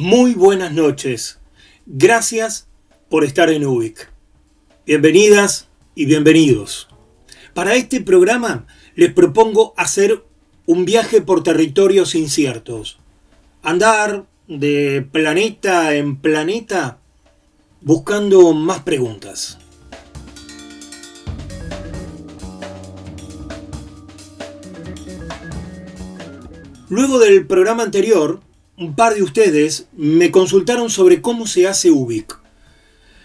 Muy buenas noches. Gracias por estar en UBIC. Bienvenidas y bienvenidos. Para este programa les propongo hacer un viaje por territorios inciertos. Andar de planeta en planeta buscando más preguntas. Luego del programa anterior, un par de ustedes me consultaron sobre cómo se hace Ubik.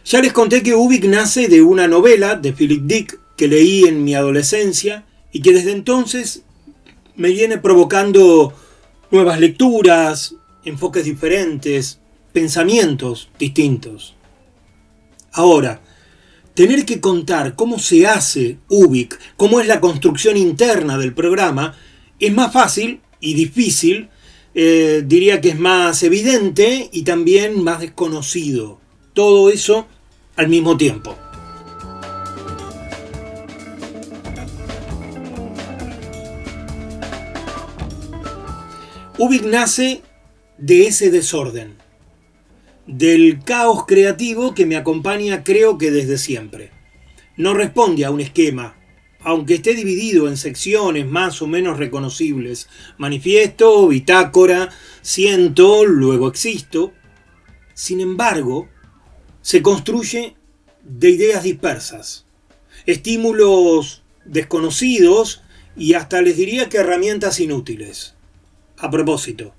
Ya les conté que Ubik nace de una novela de Philip Dick que leí en mi adolescencia y que desde entonces me viene provocando nuevas lecturas, enfoques diferentes, pensamientos distintos. Ahora, tener que contar cómo se hace Ubik, cómo es la construcción interna del programa, es más fácil y difícil eh, diría que es más evidente y también más desconocido. Todo eso al mismo tiempo. Ubik nace de ese desorden, del caos creativo que me acompaña creo que desde siempre. No responde a un esquema, aunque esté dividido en secciones más o menos reconocibles, manifiesto, bitácora, siento, luego existo, sin embargo, se construye de ideas dispersas, estímulos desconocidos y hasta les diría que herramientas inútiles. A propósito,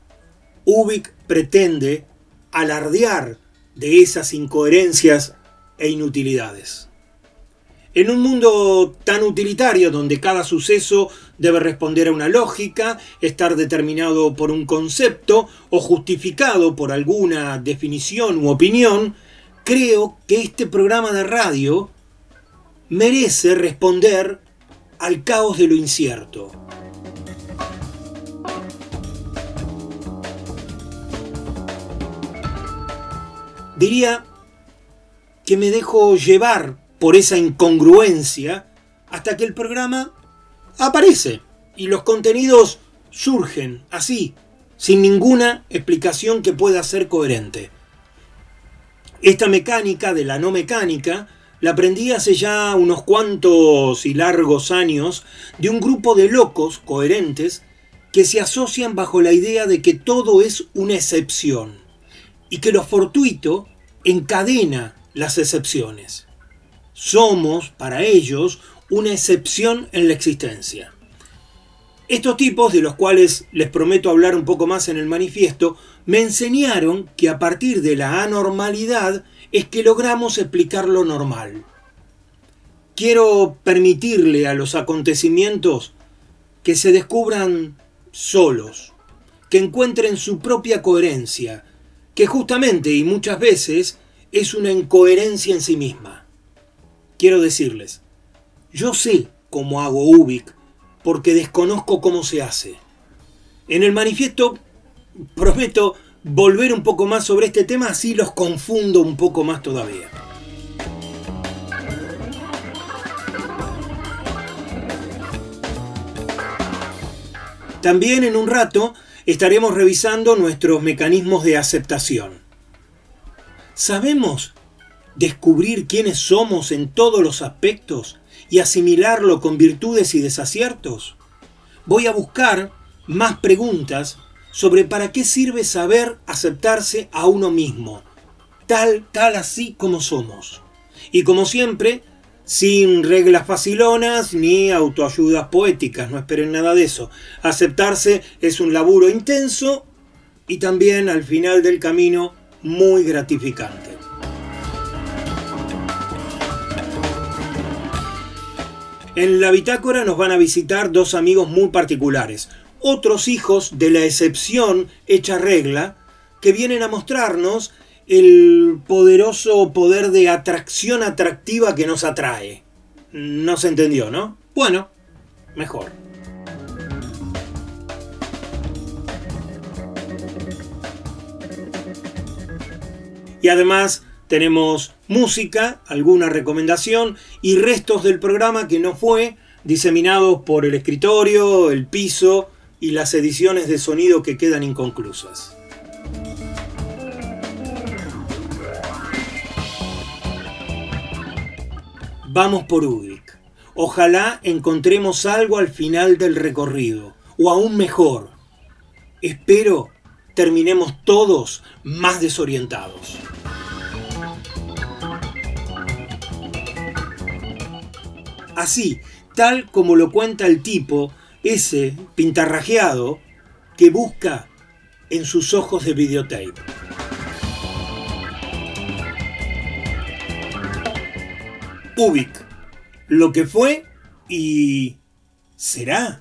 Ubik pretende alardear de esas incoherencias e inutilidades. En un mundo tan utilitario donde cada suceso debe responder a una lógica, estar determinado por un concepto o justificado por alguna definición u opinión, creo que este programa de radio merece responder al caos de lo incierto. Diría que me dejo llevar por esa incongruencia hasta que el programa aparece y los contenidos surgen así, sin ninguna explicación que pueda ser coherente. Esta mecánica de la no mecánica la aprendí hace ya unos cuantos y largos años de un grupo de locos coherentes que se asocian bajo la idea de que todo es una excepción y que lo fortuito encadena las excepciones. Somos, para ellos, una excepción en la existencia. Estos tipos, de los cuales les prometo hablar un poco más en el manifiesto, me enseñaron que a partir de la anormalidad es que logramos explicar lo normal. Quiero permitirle a los acontecimientos que se descubran solos, que encuentren su propia coherencia, que justamente y muchas veces es una incoherencia en sí misma quiero decirles, yo sé cómo hago Ubik porque desconozco cómo se hace. En el manifiesto prometo volver un poco más sobre este tema, así los confundo un poco más todavía. También en un rato estaremos revisando nuestros mecanismos de aceptación. ¿Sabemos descubrir quiénes somos en todos los aspectos y asimilarlo con virtudes y desaciertos? Voy a buscar más preguntas sobre para qué sirve saber aceptarse a uno mismo, tal, tal así como somos. Y como siempre, sin reglas facilonas ni autoayudas poéticas, no esperen nada de eso. Aceptarse es un laburo intenso y también al final del camino muy gratificante. En la bitácora nos van a visitar dos amigos muy particulares, otros hijos de la excepción hecha regla, que vienen a mostrarnos el poderoso poder de atracción atractiva que nos atrae. No se entendió, ¿no? Bueno, mejor. Y además tenemos música, alguna recomendación y restos del programa que no fue diseminados por el escritorio, el piso y las ediciones de sonido que quedan inconclusas. Vamos por Ubik. Ojalá encontremos algo al final del recorrido, o aún mejor. Espero terminemos todos más desorientados. Así, tal como lo cuenta el tipo, ese pintarrajeado que busca en sus ojos de videotape. Ubik, lo que fue y será.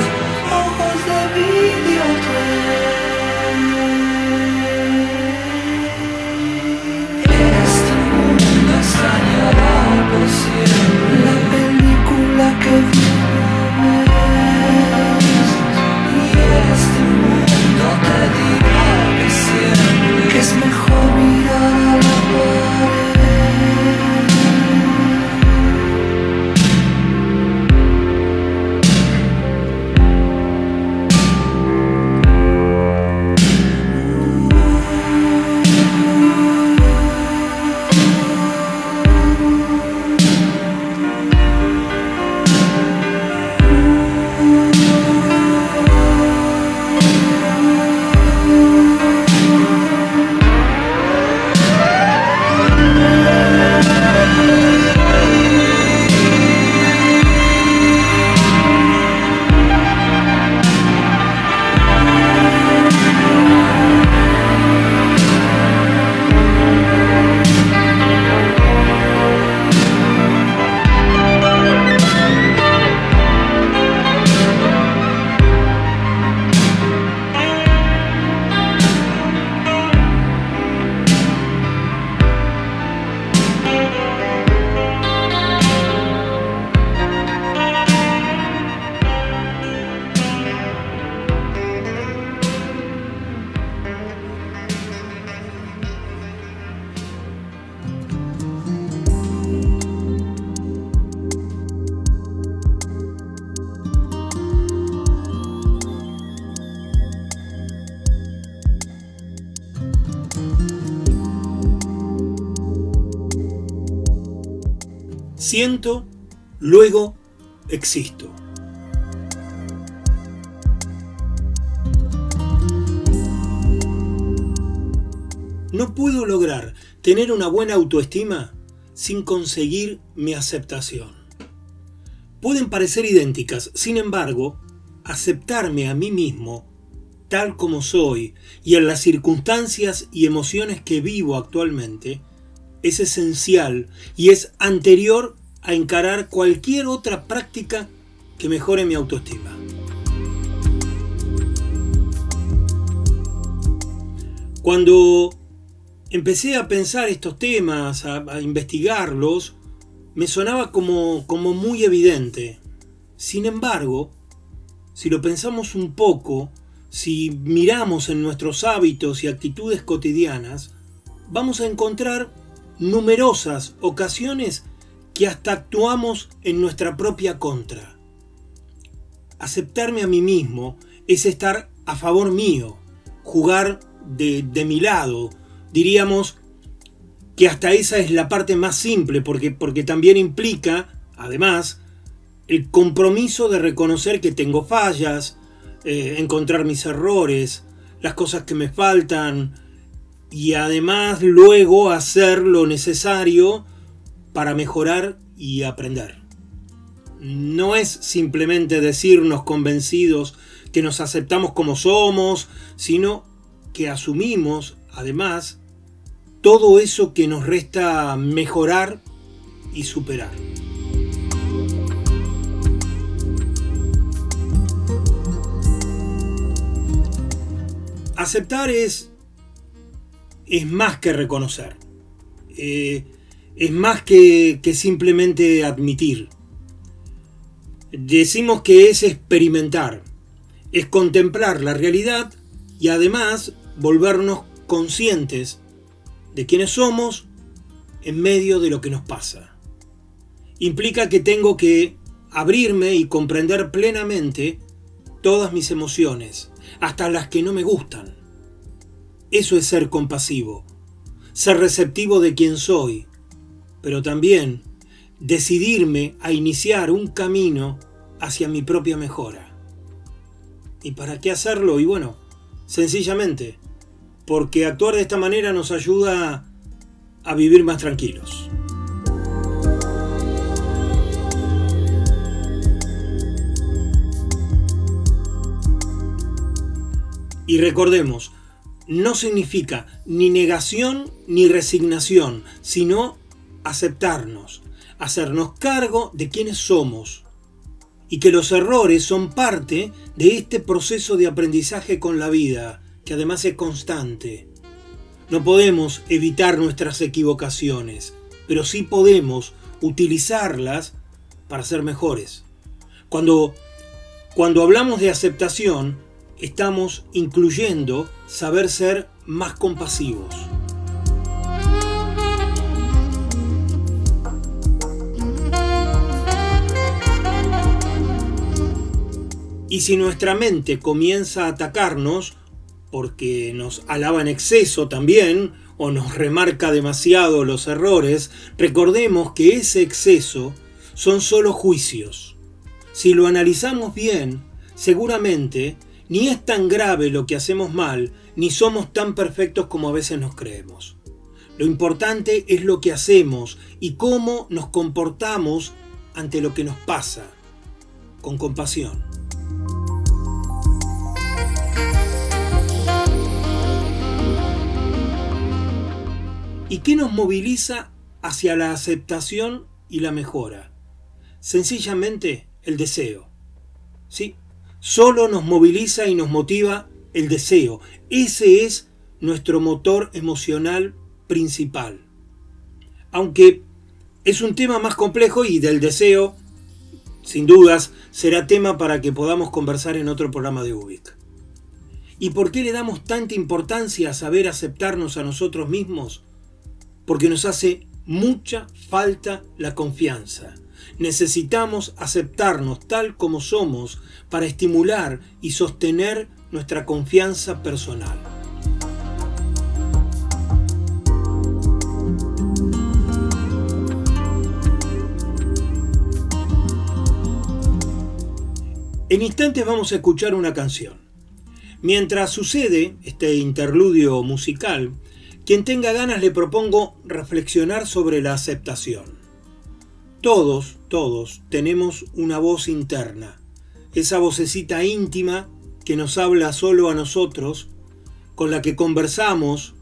Siento, luego existo. No puedo lograr tener una buena autoestima sin conseguir mi aceptación. Pueden parecer idénticas, sin embargo, aceptarme a mí mismo tal como soy y en las circunstancias y emociones que vivo actualmente es esencial y es anterior a encarar cualquier otra práctica que mejore mi autoestima. Cuando empecé a pensar estos temas, a, investigarlos, me sonaba como, como muy evidente. Sin embargo, si lo pensamos un poco, si miramos en nuestros hábitos y actitudes cotidianas, vamos a encontrar numerosas ocasiones que hasta actuamos en nuestra propia contra. Aceptarme a mí mismo es estar a favor mío, jugar de, de mi lado, diríamos que hasta esa es la parte más simple, porque, porque también implica, además, el compromiso de reconocer que tengo fallas, eh, encontrar mis errores, las cosas que me faltan, y además luego hacer lo necesario para mejorar y aprender. No es simplemente decirnos convencidos que nos aceptamos como somos, sino que asumimos, además, todo eso que nos resta mejorar y superar. Aceptar es, es más que reconocer, eh, es más que, simplemente admitir. Decimos que es experimentar, es contemplar la realidad y además volvernos conscientes de quiénes somos en medio de lo que nos pasa. Implica que tengo que abrirme y comprender plenamente todas mis emociones, hasta las que no me gustan. Eso es ser compasivo, ser receptivo de quien soy, pero también decidirme a iniciar un camino hacia mi propia mejora. ¿Y para qué hacerlo? Y bueno, sencillamente, porque actuar de esta manera nos ayuda a vivir más tranquilos. Y recordemos, no significa ni negación ni resignación, sino aceptarnos, hacernos cargo de quienes somos y que los errores son parte de este proceso de aprendizaje con la vida, que además es constante. No podemos evitar nuestras equivocaciones, pero sí podemos utilizarlas para ser mejores. Cuando, cuando hablamos de aceptación, estamos incluyendo saber ser más compasivos. Y si nuestra mente comienza a atacarnos, porque nos alaba en exceso también o nos remarca demasiado los errores, recordemos que ese exceso son solo juicios. Si lo analizamos bien, seguramente ni es tan grave lo que hacemos mal, ni somos tan perfectos como a veces nos creemos. Lo importante es lo que hacemos y cómo nos comportamos ante lo que nos pasa, con compasión. ¿Y qué nos moviliza hacia la aceptación y la mejora? Sencillamente el deseo. ¿Sí? Solo nos moviliza y nos motiva el deseo. Ese es nuestro motor emocional principal. Aunque es un tema más complejo y del deseo, sin dudas, será tema para que podamos conversar en otro programa de UBIC. ¿Y por qué le damos tanta importancia a saber aceptarnos a nosotros mismos? porque nos hace mucha falta la confianza. Necesitamos aceptarnos tal como somos para estimular y sostener nuestra confianza personal. En instantes vamos a escuchar una canción. Mientras sucede este interludio musical, quien tenga ganas le propongo reflexionar sobre la aceptación. Todos, todos tenemos una voz interna, esa vocecita íntima que nos habla solo a nosotros, con la que conversamos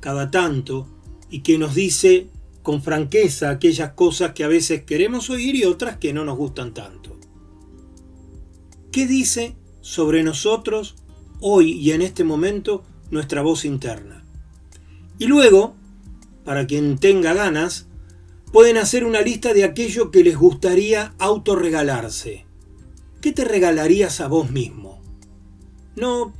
cada tanto y que nos dice con franqueza aquellas cosas que a veces queremos oír y otras que no nos gustan tanto. ¿Qué dice sobre nosotros hoy y en este momento nuestra voz interna? Y luego, para quien tenga ganas, pueden hacer una lista de aquello que les gustaría autorregalarse. ¿Qué te regalarías a vos mismo? No,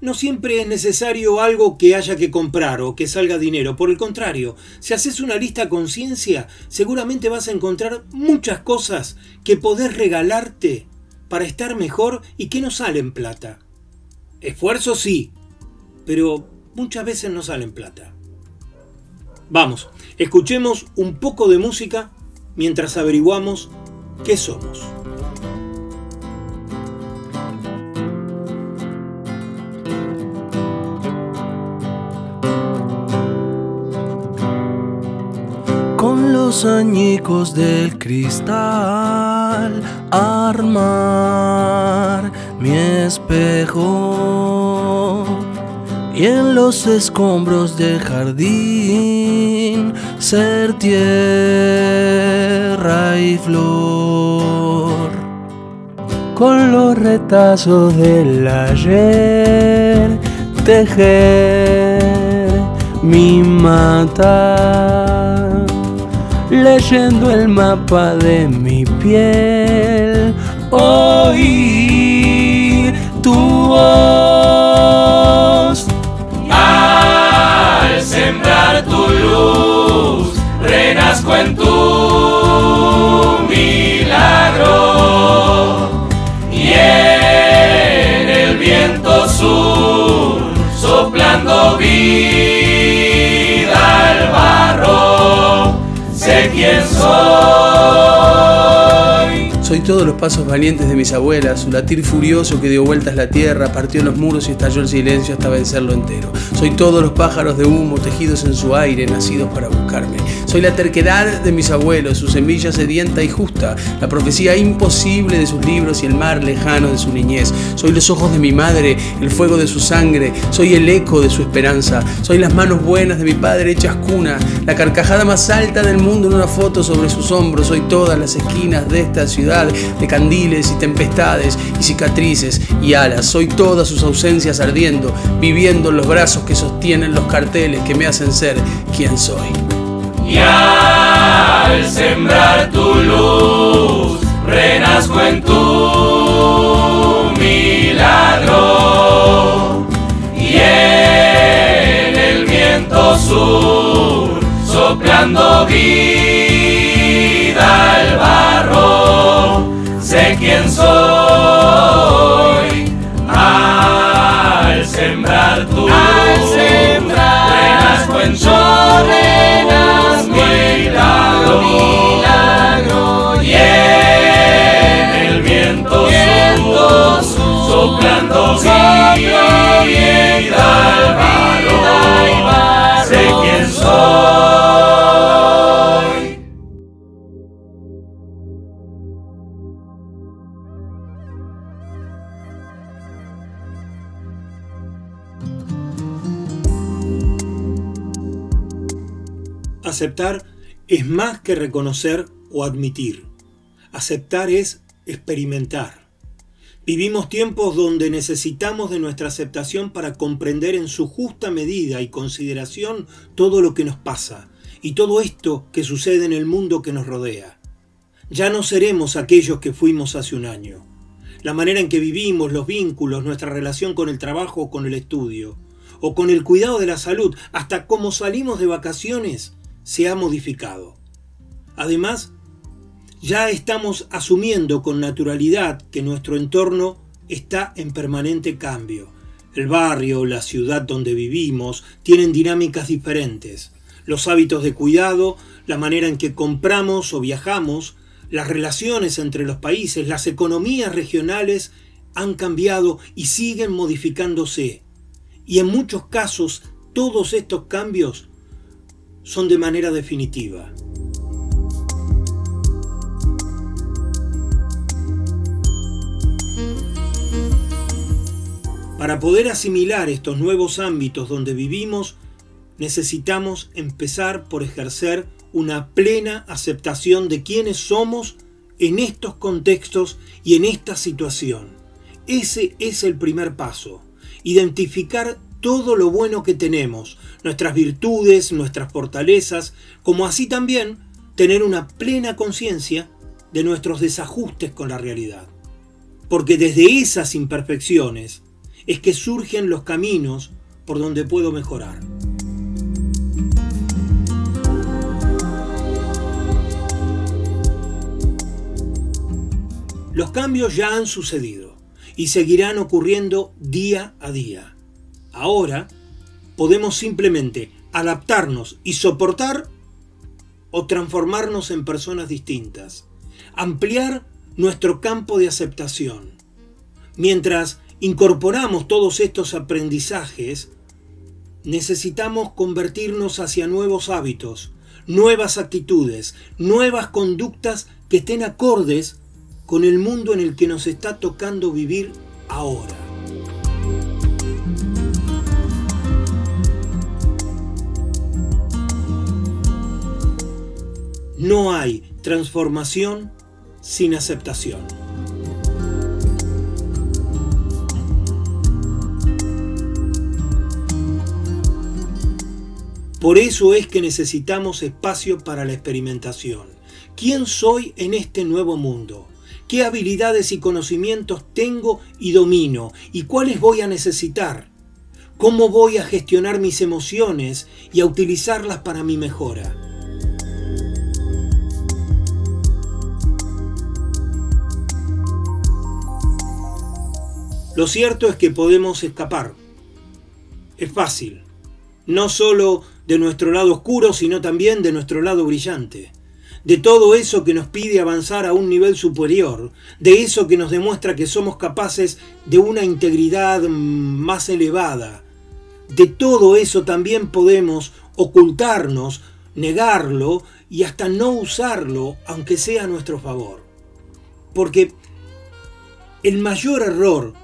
no siempre es necesario algo que haya que comprar o que salga dinero. Por el contrario, si haces una lista a conciencia, seguramente vas a encontrar muchas cosas que podés regalarte para estar mejor y que no salen plata. Esfuerzo sí, pero muchas veces no salen plata. Vamos, escuchemos un poco de música mientras averiguamos qué somos. Con los añicos del cristal armar mi espejo y en los escombros del jardín ser tierra y flor. Con los retazos del ayer tejer mi mata, leyendo el mapa de mi piel. Oír tu voz tu luz, renazco en tu milagro y en el viento sur, soplando vida al barro, sé quién soy. Soy todos los pasos valientes de mis abuelas, su latir furioso que dio vueltas la tierra, partió los muros y estalló el silencio hasta vencerlo entero. Soy todos los pájaros de humo tejidos en su aire, nacidos para buscarme. Soy la terquedad de mis abuelos, su semilla sedienta y justa, la profecía imposible de sus libros y el mar lejano de su niñez. Soy los ojos de mi madre, el fuego de su sangre, soy el eco de su esperanza. Soy las manos buenas de mi padre hechas cuna, la carcajada más alta del mundo en una foto sobre sus hombros. Soy todas las esquinas de esta ciudad de candiles y tempestades y cicatrices y alas. Soy todas sus ausencias ardiendo, viviendo en los brazos que sostienen los carteles que me hacen ser quien soy. Y al sembrar tu luz, renazco en tu milagro. Y en el viento sur, soplando vida soy. Al sembrar tu luz, renazco en tu milagro. Y en el viento sur, soplando vida al barro, sé quién soy. Aceptar es más que reconocer o admitir. Aceptar es experimentar. Vivimos tiempos donde necesitamos de nuestra aceptación para comprender en su justa medida y consideración todo lo que nos pasa y todo esto que sucede en el mundo que nos rodea. Ya no seremos aquellos que fuimos hace un año. La manera en que vivimos, los vínculos, nuestra relación con el trabajo o con el estudio, o con el cuidado de la salud, hasta cómo salimos de vacaciones, se ha modificado. Además, ya estamos asumiendo con naturalidad que nuestro entorno está en permanente cambio. El barrio, la ciudad donde vivimos, tienen dinámicas diferentes. Los hábitos de cuidado, la manera en que compramos o viajamos, las relaciones entre los países, las economías regionales han cambiado y siguen modificándose. Y en muchos casos todos estos cambios son de manera definitiva. Para poder asimilar estos nuevos ámbitos donde vivimos, necesitamos empezar por ejercer una plena aceptación de quiénes somos en estos contextos y en esta situación. Ese es el primer paso. Identificar todo lo bueno que tenemos, nuestras virtudes, nuestras fortalezas, como así también tener una plena conciencia de nuestros desajustes con la realidad. Porque desde esas imperfecciones es que surgen los caminos por donde puedo mejorar. Los cambios ya han sucedido y seguirán ocurriendo día a día. Ahora podemos simplemente adaptarnos y soportar o transformarnos en personas distintas, ampliar nuestro campo de aceptación. Mientras incorporamos todos estos aprendizajes, necesitamos convertirnos hacia nuevos hábitos, nuevas actitudes, nuevas conductas que estén acordes con el mundo en el que nos está tocando vivir ahora. No hay transformación sin aceptación. Por eso es que necesitamos espacio para la experimentación. ¿Quién soy en este nuevo mundo? ¿Qué habilidades y conocimientos tengo y domino? ¿Y cuáles voy a necesitar? ¿Cómo voy a gestionar mis emociones y a utilizarlas para mi mejora? Lo cierto es que podemos escapar. Es fácil. No solo de nuestro lado oscuro, sino también de nuestro lado brillante. De todo eso que nos pide avanzar a un nivel superior, de eso que nos demuestra que somos capaces de una integridad más elevada. De todo eso también podemos ocultarnos, negarlo y hasta no usarlo, aunque sea a nuestro favor. Porque el mayor error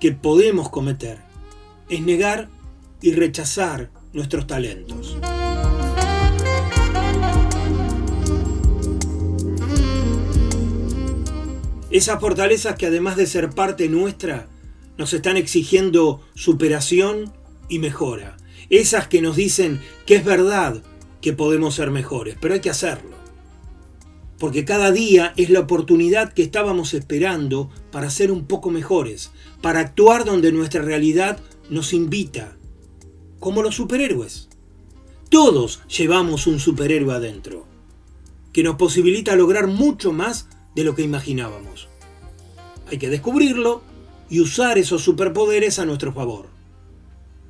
que podemos cometer es negar y rechazar nuestros talentos. Esas fortalezas que además de ser parte nuestra, nos están exigiendo superación y mejora. Esas que nos dicen que es verdad que podemos ser mejores, pero hay que hacerlo. Porque cada día es la oportunidad que estábamos esperando para ser un poco mejores, para actuar donde nuestra realidad nos invita como los superhéroes. Todos llevamos un superhéroe adentro, que nos posibilita lograr mucho más de lo que imaginábamos. Hay que descubrirlo y usar esos superpoderes a nuestro favor.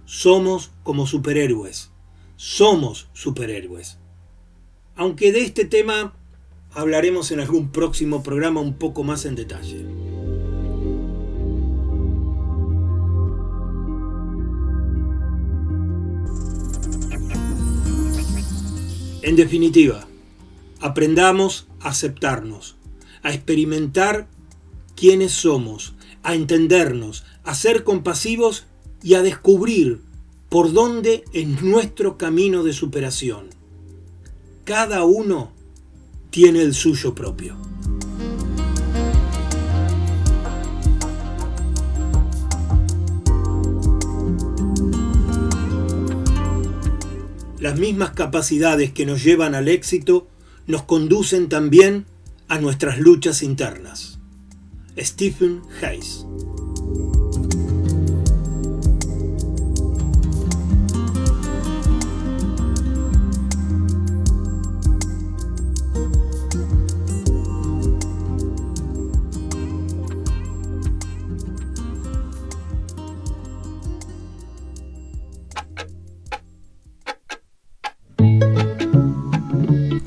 Somos como superhéroes. Somos superhéroes. Aunque de este tema hablaremos en algún próximo programa un poco más en detalle. En definitiva, aprendamos a aceptarnos, a experimentar quiénes somos, a entendernos, a ser compasivos y a descubrir por dónde es nuestro camino de superación. Cada uno tiene el suyo propio. Las mismas capacidades que nos llevan al éxito nos conducen también a nuestras luchas internas. Stephen Hayes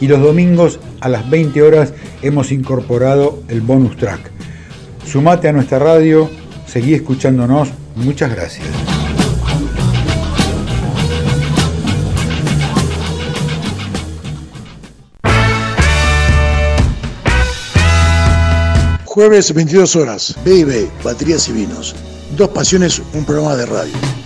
Y los domingos a las 20 horas hemos incorporado el bonus track. Sumate a nuestra radio, seguí escuchándonos. Muchas gracias. Jueves 22 horas, B&B, Baterías y Vinos. Dos Pasiones, un programa de radio.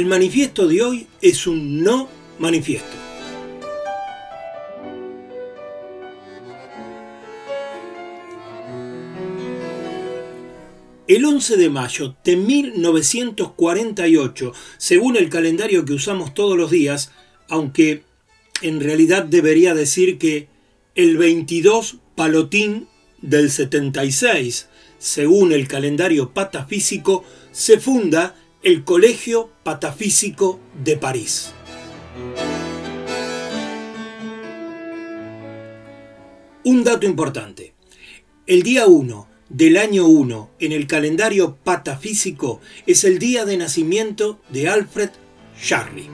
El manifiesto de hoy es un no manifiesto. El 11 de mayo de 1948, según el calendario que usamos todos los días, aunque en realidad debería decir que el 22 palotín del 76, según el calendario patafísico, se funda el Colegio Patafísico de París. Un dato importante. El día 1 del año 1 en el calendario patafísico es el día de nacimiento de Alfred Jarry.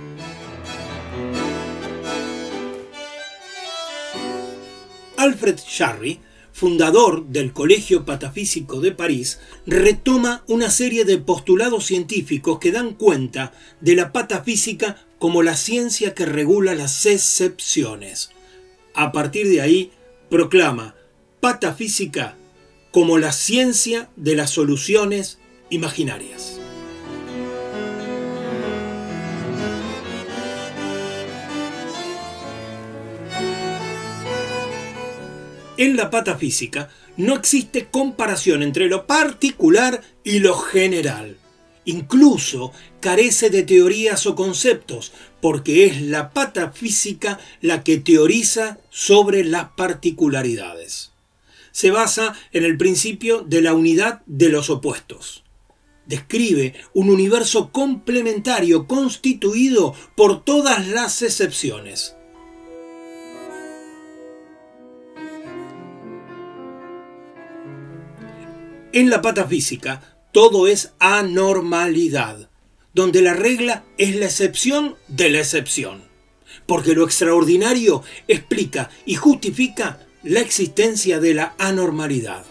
Alfred Jarry fundador del Colegio Patafísico de París, retoma una serie de postulados científicos que dan cuenta de la patafísica como la ciencia que regula las excepciones. A partir de ahí, proclama patafísica como la ciencia de las soluciones imaginarias. En la patafísica no existe comparación entre lo particular y lo general. Incluso carece de teorías o conceptos, porque es la patafísica la que teoriza sobre las particularidades. Se basa en el principio de la unidad de los opuestos. Describe un universo complementario constituido por todas las excepciones. En la patafísica, todo es anormalidad, donde la regla es la excepción de la excepción, porque lo extraordinario explica y justifica la existencia de la anormalidad.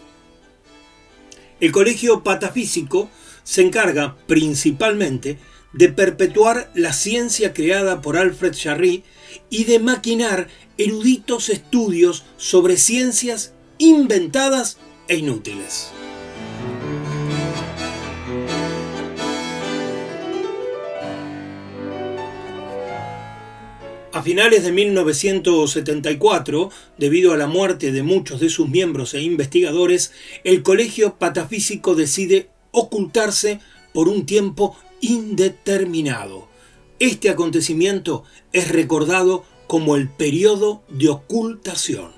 El colegio patafísico se encarga principalmente de perpetuar la ciencia creada por Alfred Jarry y de maquinar eruditos estudios sobre ciencias inventadas e inútiles. A finales de 1974, debido a la muerte de muchos de sus miembros e investigadores, el Colegio Patafísico decide ocultarse por un tiempo indeterminado. Este acontecimiento es recordado como el periodo de ocultación.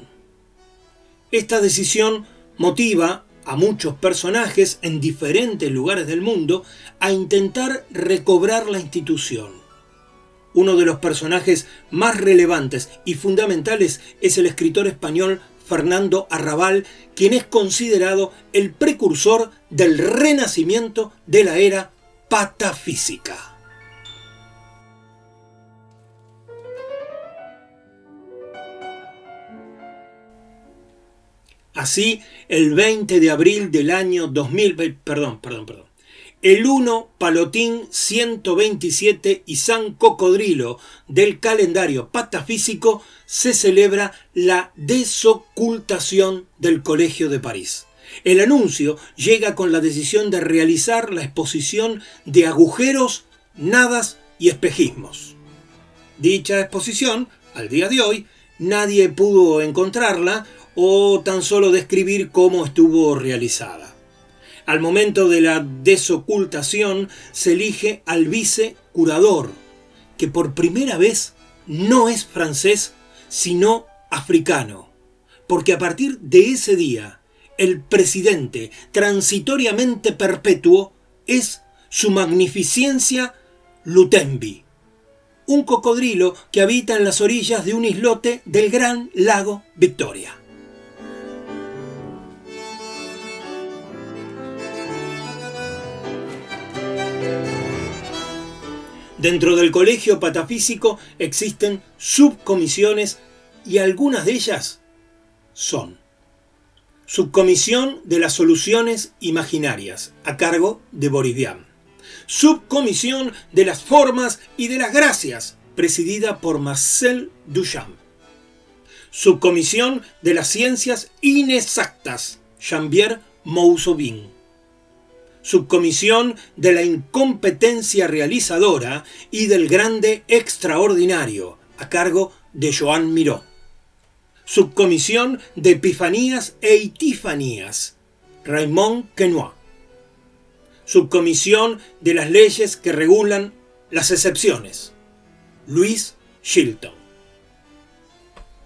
Esta decisión motiva a muchos personajes en diferentes lugares del mundo a intentar recobrar la institución. Uno de los personajes más relevantes y fundamentales es el escritor español Fernando Arrabal, quien es considerado el precursor del renacimiento de la era patafísica. Así, el 20 de abril del año 2000, perdón, perdón, perdón el 1 Palotín 127 y San Cocodrilo del calendario patafísico se celebra la desocultación del Colegio de París. El anuncio llega con la decisión de realizar la exposición de agujeros, nadas y espejismos. Dicha exposición, al día de hoy, nadie pudo encontrarla o tan solo describir cómo estuvo realizada. Al momento de la desocultación se elige al vice curador, que por primera vez no es francés, sino africano, porque a partir de ese día el presidente transitoriamente perpetuo es su magnificencia Lutembi, un cocodrilo que habita en las orillas de un islote del gran lago Victoria. Dentro del Colegio Patafísico existen subcomisiones y algunas de ellas son Subcomisión de las Soluciones Imaginarias, a cargo de Borivian. Subcomisión de las Formas y de las Gracias, presidida por Marcel Duchamp. Subcomisión de las Ciencias Inexactas, Jean-Pierre subcomisión de la incompetencia realizadora y del grande extraordinario, a cargo de Joan Miró. Subcomisión de Epifanías e Itifanías, Raymond Quenois. Subcomisión de las leyes que regulan las excepciones, Luis Shilton.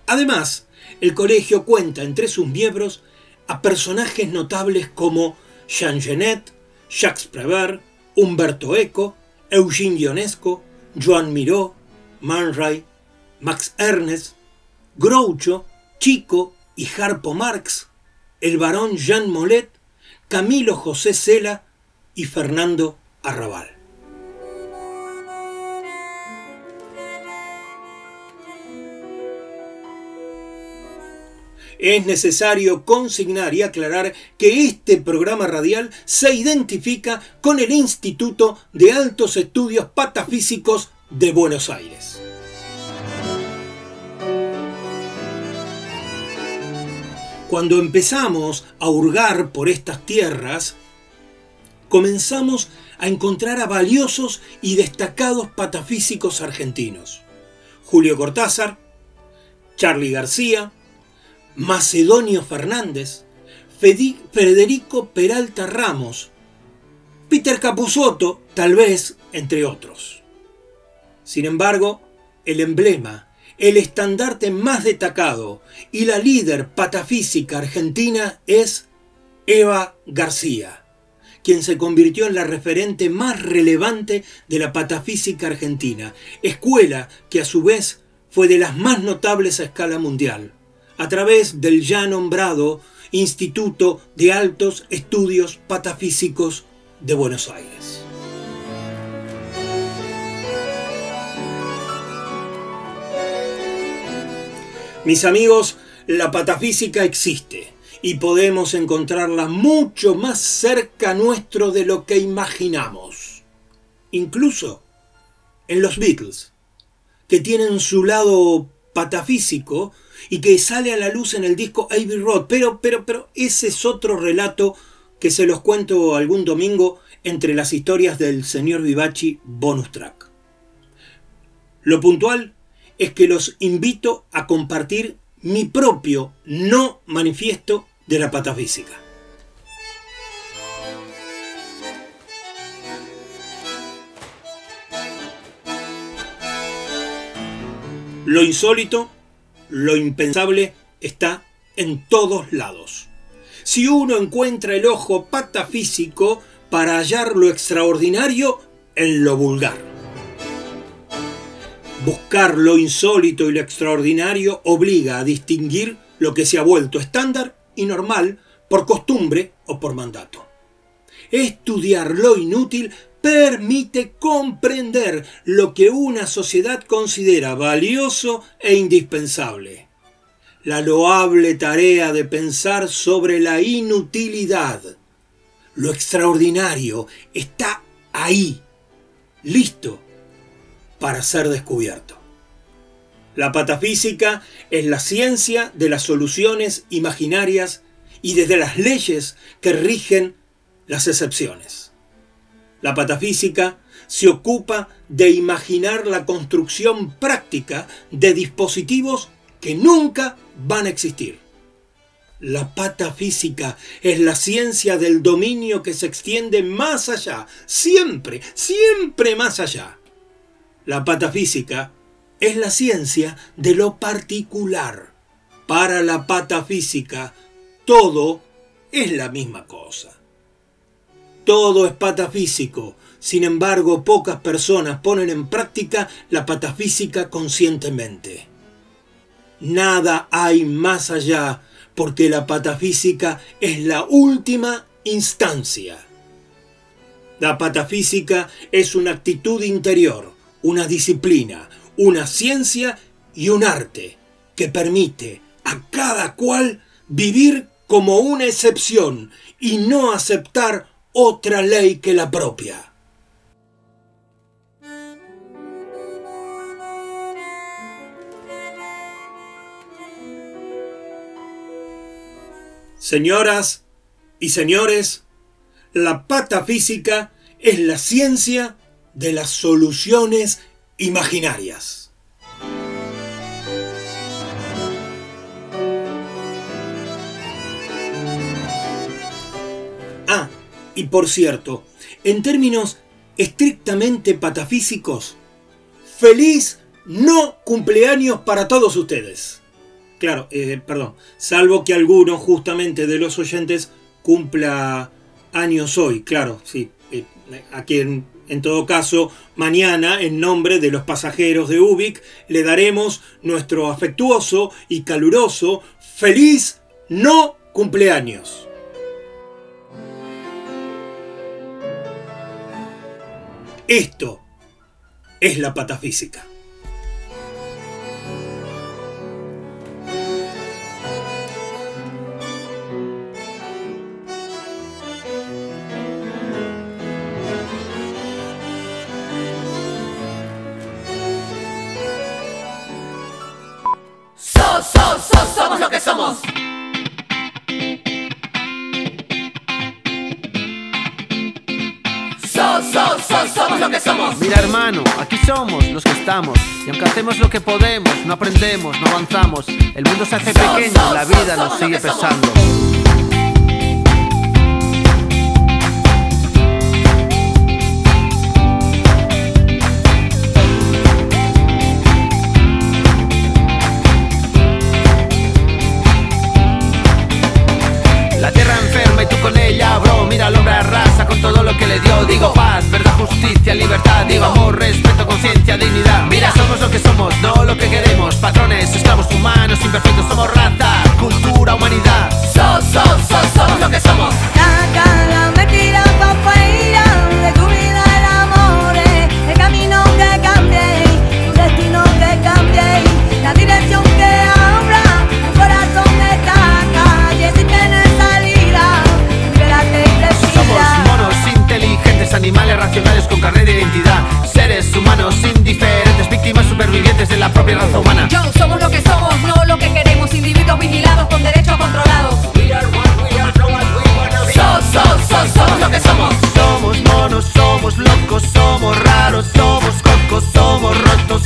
Además, el colegio cuenta entre sus miembros a personajes notables como Jean Genet, Jacques Prévert, Humberto Eco, Eugene Ionesco, Joan Miró, Man Ray, Max Ernest, Groucho, Chico y Harpo Marx, el barón Jean Mollet, Camilo José Cela y Fernando Arrabal. Es necesario consignar y aclarar que este programa radial se identifica con el Instituto de Altos Estudios Patafísicos de Buenos Aires. Cuando empezamos a hurgar por estas tierras, comenzamos a encontrar a valiosos y destacados patafísicos argentinos. Julio Cortázar, Charlie García, Macedonio Fernández, Federico Peralta Ramos, Peter Capusotto, tal vez, entre otros. Sin embargo, el emblema, el estandarte más destacado y la líder patafísica argentina es Eva García, quien se convirtió en la referente más relevante de la patafísica argentina, escuela que a su vez fue de las más notables a escala mundial, a través del ya nombrado Instituto de Altos Estudios Patafísicos de Buenos Aires. Mis amigos, la patafísica existe y podemos encontrarla mucho más cerca nuestro de lo que imaginamos. Incluso en los Beatles, que tienen su lado patafísico y que sale a la luz en el disco Abbey Road, pero, pero, pero ese es otro relato que se los cuento algún domingo entre las historias del señor Vivaci bonus track. Lo puntual es que los invito a compartir mi propio no manifiesto de la patafísica. Lo insólito, lo impensable está en todos lados. Si uno encuentra el ojo patafísico para hallar lo extraordinario en lo vulgar. Buscar lo insólito y lo extraordinario obliga a distinguir lo que se ha vuelto estándar y normal por costumbre o por mandato. Estudiar lo inútil permite comprender lo que una sociedad considera valioso e indispensable. La loable tarea de pensar sobre la inutilidad. Lo extraordinario está ahí, listo para ser descubierto. La patafísica es la ciencia de las soluciones imaginarias y desde las leyes que rigen las excepciones. La patafísica se ocupa de imaginar la construcción práctica de dispositivos que nunca van a existir. La patafísica es la ciencia del dominio que se extiende más allá, siempre, siempre más allá la patafísica es la ciencia de lo particular. Para la patafísica, todo es la misma cosa. Todo es patafísico, sin embargo, pocas personas ponen en práctica la patafísica conscientemente. Nada hay más allá, porque la patafísica es la última instancia. La patafísica es una actitud interior, una disciplina, una ciencia y un arte que permite a cada cual vivir como una excepción y no aceptar otra ley que la propia. Señoras y señores, la patafísica es la ciencia de las soluciones imaginarias. Ah, y por cierto, en términos estrictamente patafísicos, feliz no cumpleaños para todos ustedes. Claro, eh, perdón, salvo que alguno justamente de los oyentes cumpla años hoy, claro, sí, eh, a quien en todo caso, mañana, en nombre de los pasajeros de Ubik, le daremos nuestro afectuoso y caluroso feliz no cumpleaños. Esto es la patafísica. Mira hermano, aquí somos los que estamos. Y aunque hacemos lo que podemos, no aprendemos, no avanzamos. El mundo se hace pequeño, la vida nos sigue pesando. La tierra enferma y tú con ella, bro. Mira al hombre con todo lo que le dio. Digo paz, verdad, justicia, libertad. Digo amor, respeto, conciencia, dignidad. Mira, somos lo que somos, no lo que queremos. Patrones, esclavos humanos, imperfectos, somos raza, cultura, humanidad. So, so, so, somos lo que somos. Saca la mentira animales racionales con carnet de identidad. Seres humanos indiferentes, víctimas supervivientes de la propia raza humana. Yo somos lo que somos, no lo que queremos. Individuos vigilados con derechos controlados. So, so, so, somos lo que somos. Somos monos, somos locos, somos raros, somos cocos, somos rotos,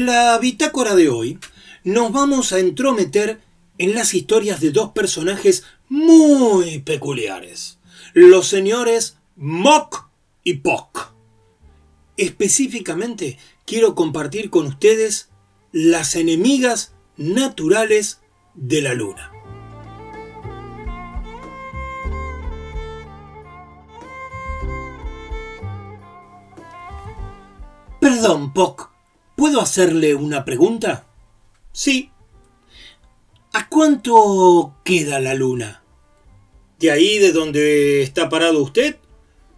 En la bitácora de hoy nos vamos a entrometer en las historias de dos personajes muy peculiares, los señores Mock y Pock. Específicamente quiero compartir con ustedes las enemigas naturales de la luna. Perdón, Pock, ¿puedo hacerle una pregunta? Sí. ¿A cuánto queda la luna? ¿De ahí de donde está parado usted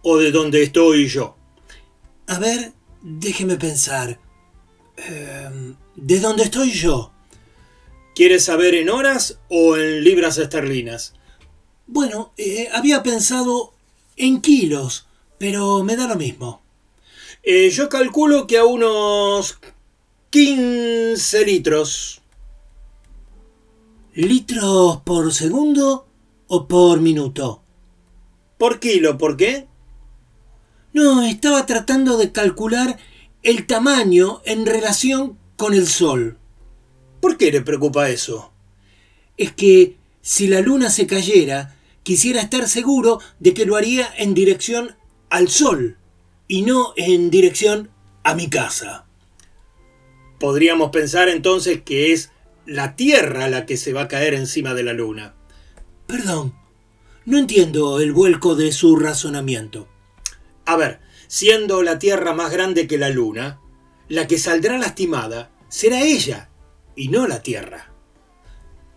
o de donde estoy yo? A ver, déjeme pensar. Em, ¿De dónde estoy yo? ¿Quieres saber en horas o en libras esterlinas? Bueno, eh, había pensado en kilos, pero me da lo mismo. Eh, yo calculo que a unos 15 litros. ¿Litros por segundo o por minuto? Por kilo, ¿por qué? No, estaba tratando de calcular el tamaño en relación con el Sol. ¿Por qué le preocupa eso? Es que si la luna se cayera, quisiera estar seguro de que lo haría en dirección al Sol y no en dirección a mi casa. Podríamos pensar entonces que es la Tierra la que se va a caer encima de la luna. Perdón, no entiendo el vuelco de su razonamiento. A ver, siendo la Tierra más grande que la Luna, la que saldrá lastimada será ella y no la Tierra.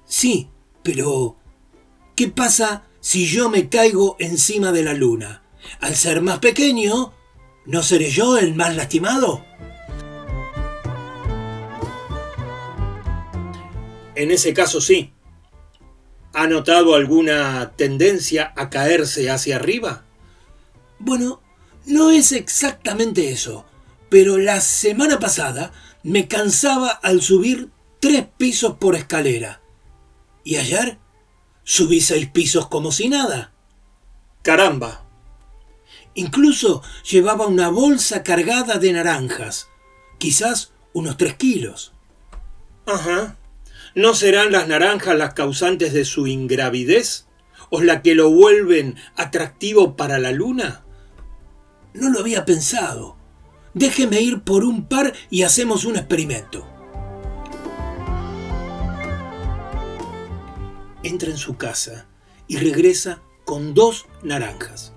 Sí, pero ¿qué pasa si yo me caigo encima de la Luna? Al ser más pequeño, ¿no seré yo el más lastimado? En ese caso sí. ¿Ha notado alguna tendencia a caerse hacia arriba? Bueno, no es exactamente eso, pero la semana pasada me cansaba al subir tres pisos por escalera. ¿Y ayer? Subí seis pisos como si nada. Caramba. Incluso llevaba una bolsa cargada de naranjas, quizás unos tres kilos. Ajá. ¿No serán las naranjas las causantes de su ingravidez? ¿O la que lo vuelven atractivo para la luna? No lo había pensado. Déjeme ir por un par y hacemos un experimento. Entra en su casa y regresa con dos naranjas.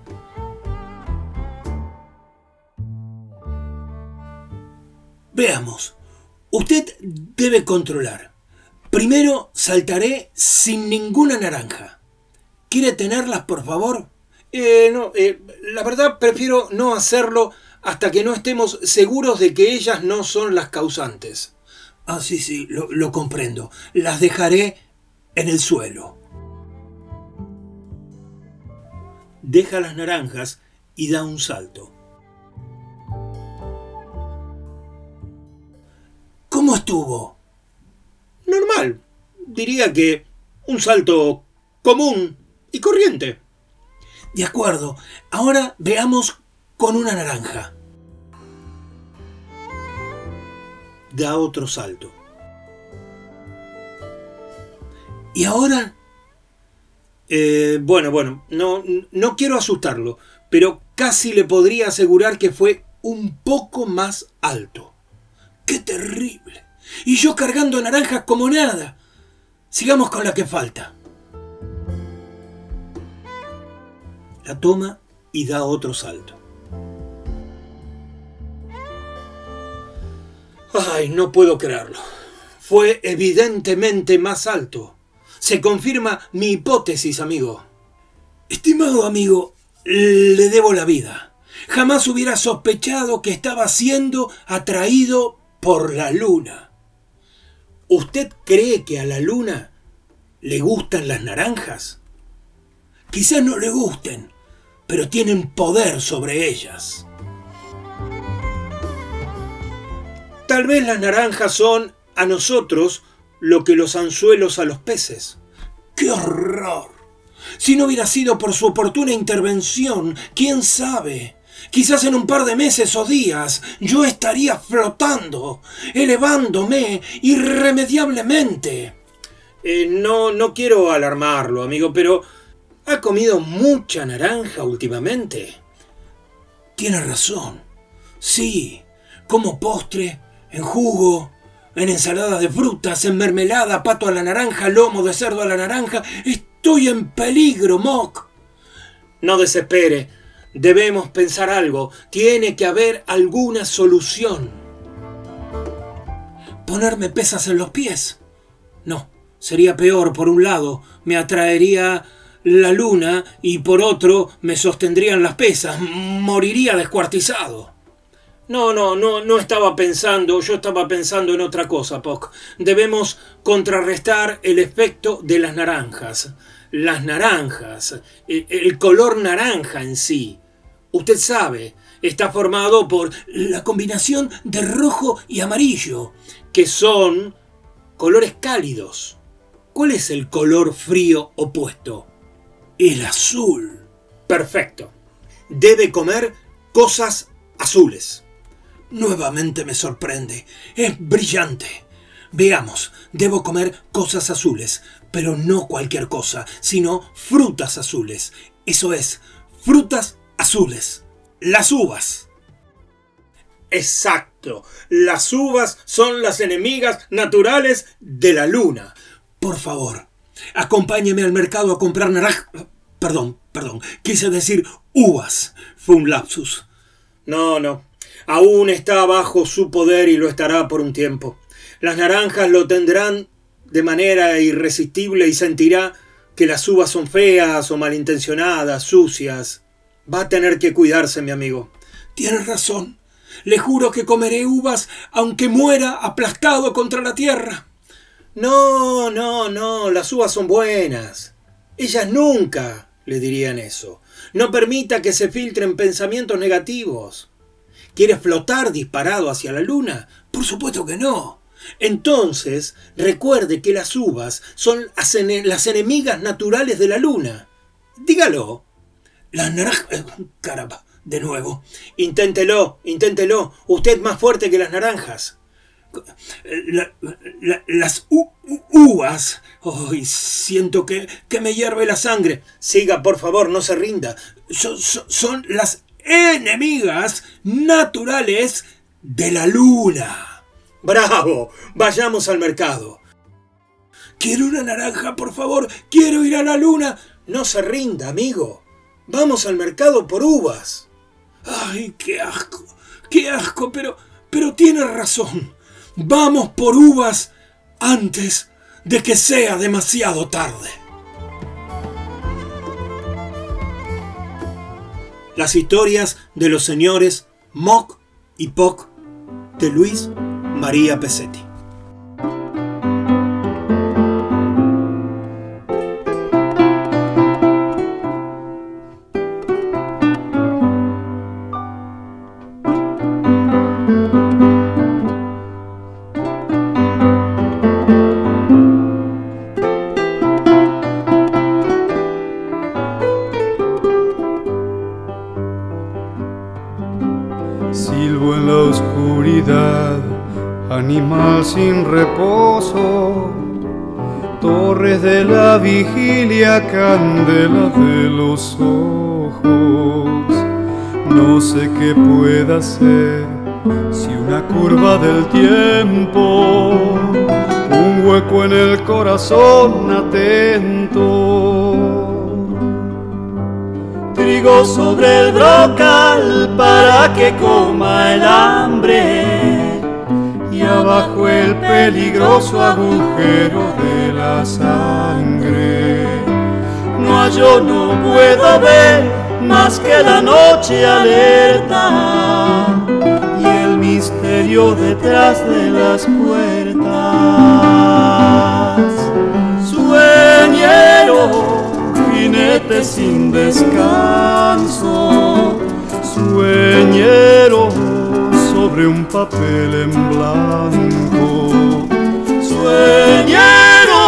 Veamos. Usted debe controlar. Primero saltaré sin ninguna naranja. ¿Quiere tenerlas, por favor? Eh, no, eh, la verdad prefiero no hacerlo hasta que no estemos seguros de que ellas no son las causantes. Ah, sí, sí, lo, lo comprendo. Las dejaré en el suelo. Deja las naranjas y da un salto. ¿Cómo estuvo? Normal. Diría que un salto común y corriente. De acuerdo. Ahora veamos con una naranja. Da otro salto. ¿Y ahora? Eh, bueno, bueno, no, no quiero asustarlo, pero casi le podría asegurar que fue un poco más alto. ¡Qué terrible! Y yo cargando naranjas como nada. Sigamos con la que falta. La toma y da otro salto. Ay, no puedo creerlo. Fue evidentemente más alto. Se confirma mi hipótesis, amigo. Estimado amigo, le debo la vida. Jamás hubiera sospechado que estaba siendo atraído por la luna. ¿Usted cree que a la luna le gustan las naranjas? Quizás no le gusten, pero tienen poder sobre ellas. Tal vez las naranjas son a nosotros lo que los anzuelos a los peces. ¡Qué horror! Si no hubiera sido por su oportuna intervención, quién sabe. Quizás en un par de meses o días yo estaría flotando, elevándome irremediablemente. Eh, no, no quiero alarmarlo, amigo, pero ¿ha comido mucha naranja últimamente? Tiene razón. Sí, como postre, en jugo, en ensalada de frutas, en mermelada, pato a la naranja, lomo de cerdo a la naranja. Estoy en peligro, Mock. No desespere. Debemos pensar algo. Tiene que haber alguna solución. ¿Ponerme pesas en los pies? No, sería peor. Por un lado, me atraería la luna y por otro, me sostendrían las pesas. Moriría descuartizado. No, no, no, no estaba pensando, yo estaba pensando en otra cosa, Poc. Debemos contrarrestar el efecto de las naranjas. Las naranjas, e, el color naranja en sí. Usted sabe, está formado por la combinación de rojo y amarillo, que son colores cálidos. ¿Cuál es el color frío opuesto? El azul. Perfecto. Debe comer cosas azules. Nuevamente me sorprende. Es brillante. Veamos, debo comer cosas azules, pero no cualquier cosa, sino frutas azules. Eso es, frutas azules. Las uvas. Exacto. Las uvas son las enemigas naturales de la luna. Por favor, acompáñeme al mercado a comprar naranjas. Perdón, perdón, quise decir uvas. Fue un lapsus. No, no. Aún está bajo su poder y lo estará por un tiempo. Las naranjas lo tendrán de manera irresistible y sentirá que las uvas son feas o malintencionadas, sucias. Va a tener que cuidarse, mi amigo. Tienes razón. Le juro que comeré uvas aunque muera aplastado contra la tierra. No, no, no, las uvas son buenas. Ellas nunca le dirían eso. No permita que se filtren pensamientos negativos. ¿Quiere flotar disparado hacia la luna? Por supuesto que no. Entonces, recuerde que las uvas son las enemigas naturales de la luna. Dígalo. Las naranjas... Caramba, de nuevo. Inténtelo, inténtelo. Usted más fuerte que las naranjas. las uvas. Hoy siento que, que, me hierve la sangre. Siga, por favor, no se rinda. son las enemigas naturales de la luna. Bravo, vayamos al mercado. Quiero una naranja, por favor. Quiero ir a la luna. No se rinda, amigo. Vamos al mercado por uvas. Ay, qué asco. Qué asco, pero pero tiene razón. Vamos por uvas antes de que sea demasiado tarde. Las historias de los señores Mock y Pock de Luis María Pesetti. Corazón atento. Trigo sobre el brocal para que coma el hambre abajo el peligroso agujero de la sangre. No yo no puedo ver más que la noche alerta y el misterio detrás de las puertas. Jinete sin descanso, sueñero sobre un papel en blanco. Sueñero,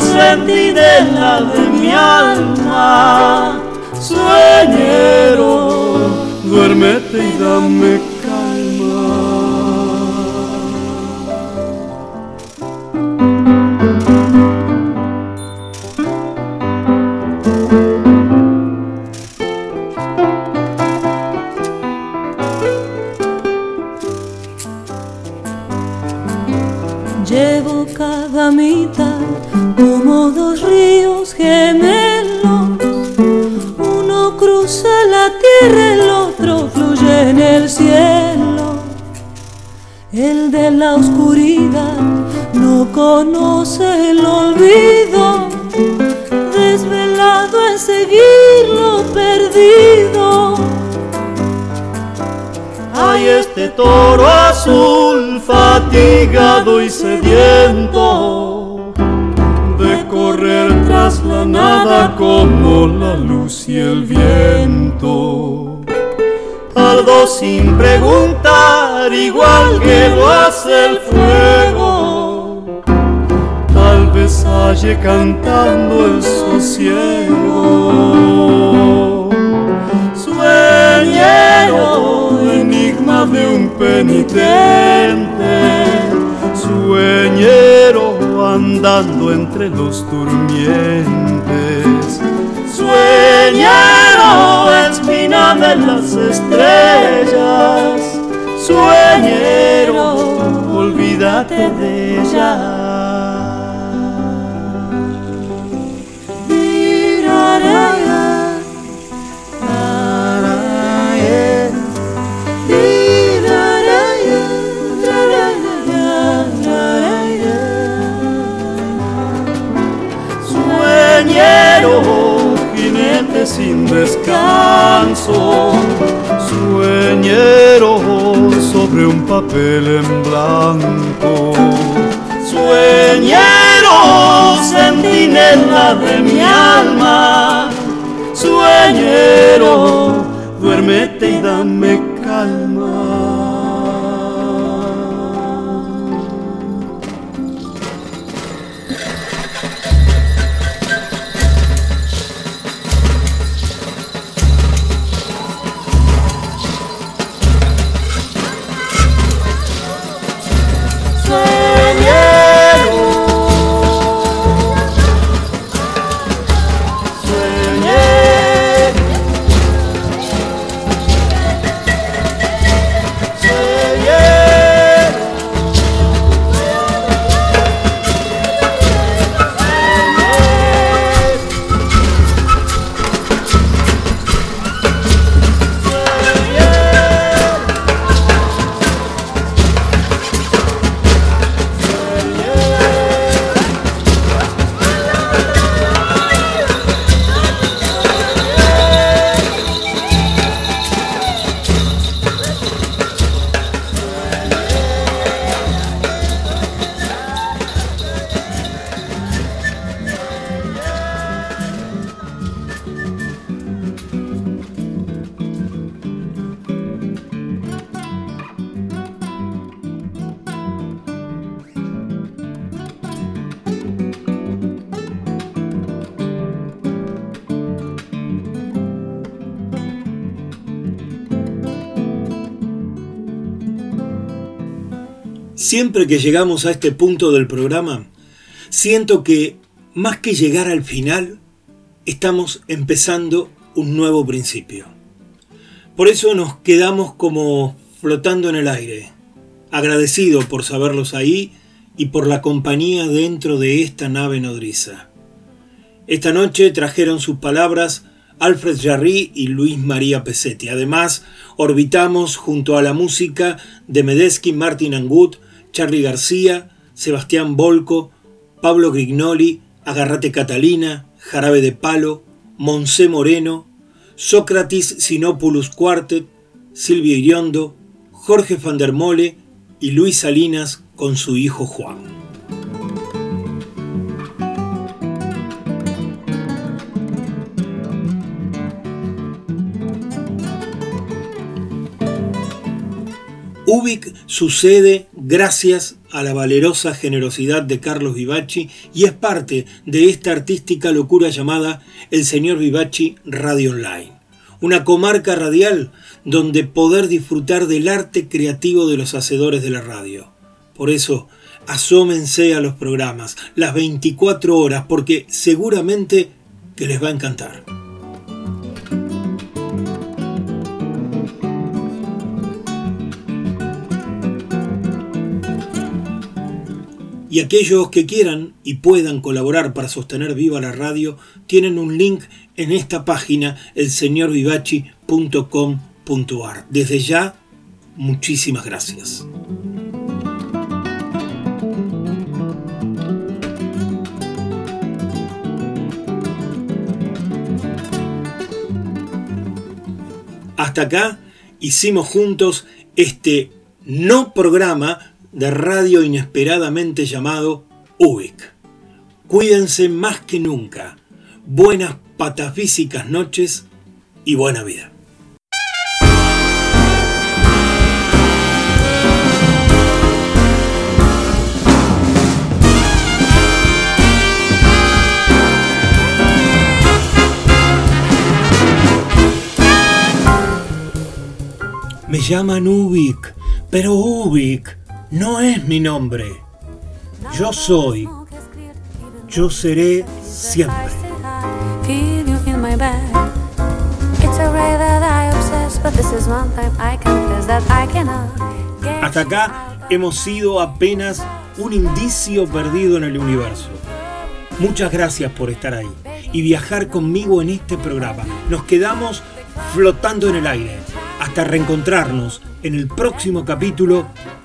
sentinela de mi alma. Sueñero, duérmete y dame como dos ríos gemelos. Uno cruza la tierra, el otro fluye en el cielo. El de la oscuridad no conoce el olvido, Toro azul fatigado y sediento de correr tras la nada como la luz y el viento. Algo sin preguntar, igual que lo hace el fuego. Tal vez halle cantando el sosiego. Sueñero de un penitente, sueñero andando entre los durmientes. Sueñero, espina de las estrellas, sueñero, olvídate de ella. Sueñero, jinete sin descanso, sueñero sobre un papel en blanco. Sueñero, centinela de mi alma, sueñero, duérmete y dame Siempre que llegamos a este punto del programa, siento que más que llegar al final, estamos empezando un nuevo principio. Por eso nos quedamos como flotando en el aire, agradecido por saberlos ahí y por la compañía dentro de esta nave nodriza. Esta noche trajeron sus palabras Alfred Jarry y Luis María Pesetti. Además, orbitamos junto a la música de Medesky, Martin Angut, Charlie García, Sebastián Volco, Pablo Grignoli, Agarrate Catalina, Jarabe de Palo, Monse Moreno, Sócrates Sinopoulos Quartet, Silvio Iriondo, Jorge van der Mole y Luis Salinas con su hijo Juan. Ubik sucede gracias a la valerosa generosidad de Carlos Vivachi y es parte de esta artística locura llamada El Señor Vivachi Radio Online, una comarca radial donde poder disfrutar del arte creativo de los hacedores de la radio. Por eso, asómense a los programas las 24 horas porque seguramente que les va a encantar. Y aquellos que quieran y puedan colaborar para sostener viva la radio tienen un link en esta página, elseñorvivachi.com.ar. Desde ya, muchísimas gracias. Hasta acá hicimos juntos este no programa de radio inesperadamente llamado UBIC. Cuídense más que nunca. Buenas patafísicas noches y buena vida. Me llaman Ubik, pero Ubik no es mi nombre. Yo soy, yo seré siempre. Hasta acá hemos sido apenas un indicio perdido en el universo. Muchas gracias por estar ahí y viajar conmigo en este programa. Nos quedamos flotando en el aire hasta reencontrarnos en el próximo capítulo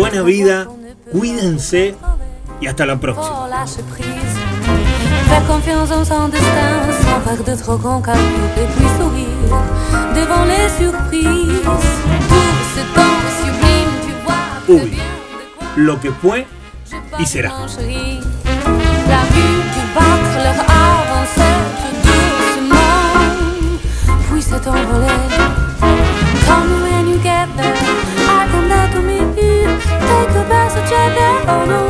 Buena vida, cuídense y hasta la próxima. Lâche prise. Fais confiance en son destin, sans faire de trop grands calculs et puis sourire devant les surprises. Tout ce temps sublime, tu vois que Ubik. bien Lo que fue y será. La vue du battre leur avançait tout doucement, puis s'est envolé. oh no.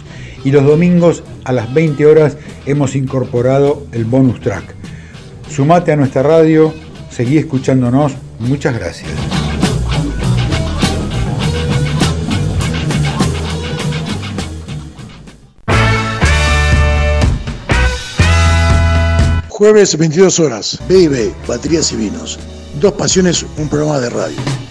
Y los domingos a las 20 horas hemos incorporado el bonus track. Sumate a nuestra radio, seguí escuchándonos. Muchas gracias. Jueves 22 horas, B&B, Baterías y Vinos. Dos Pasiones, un programa de radio.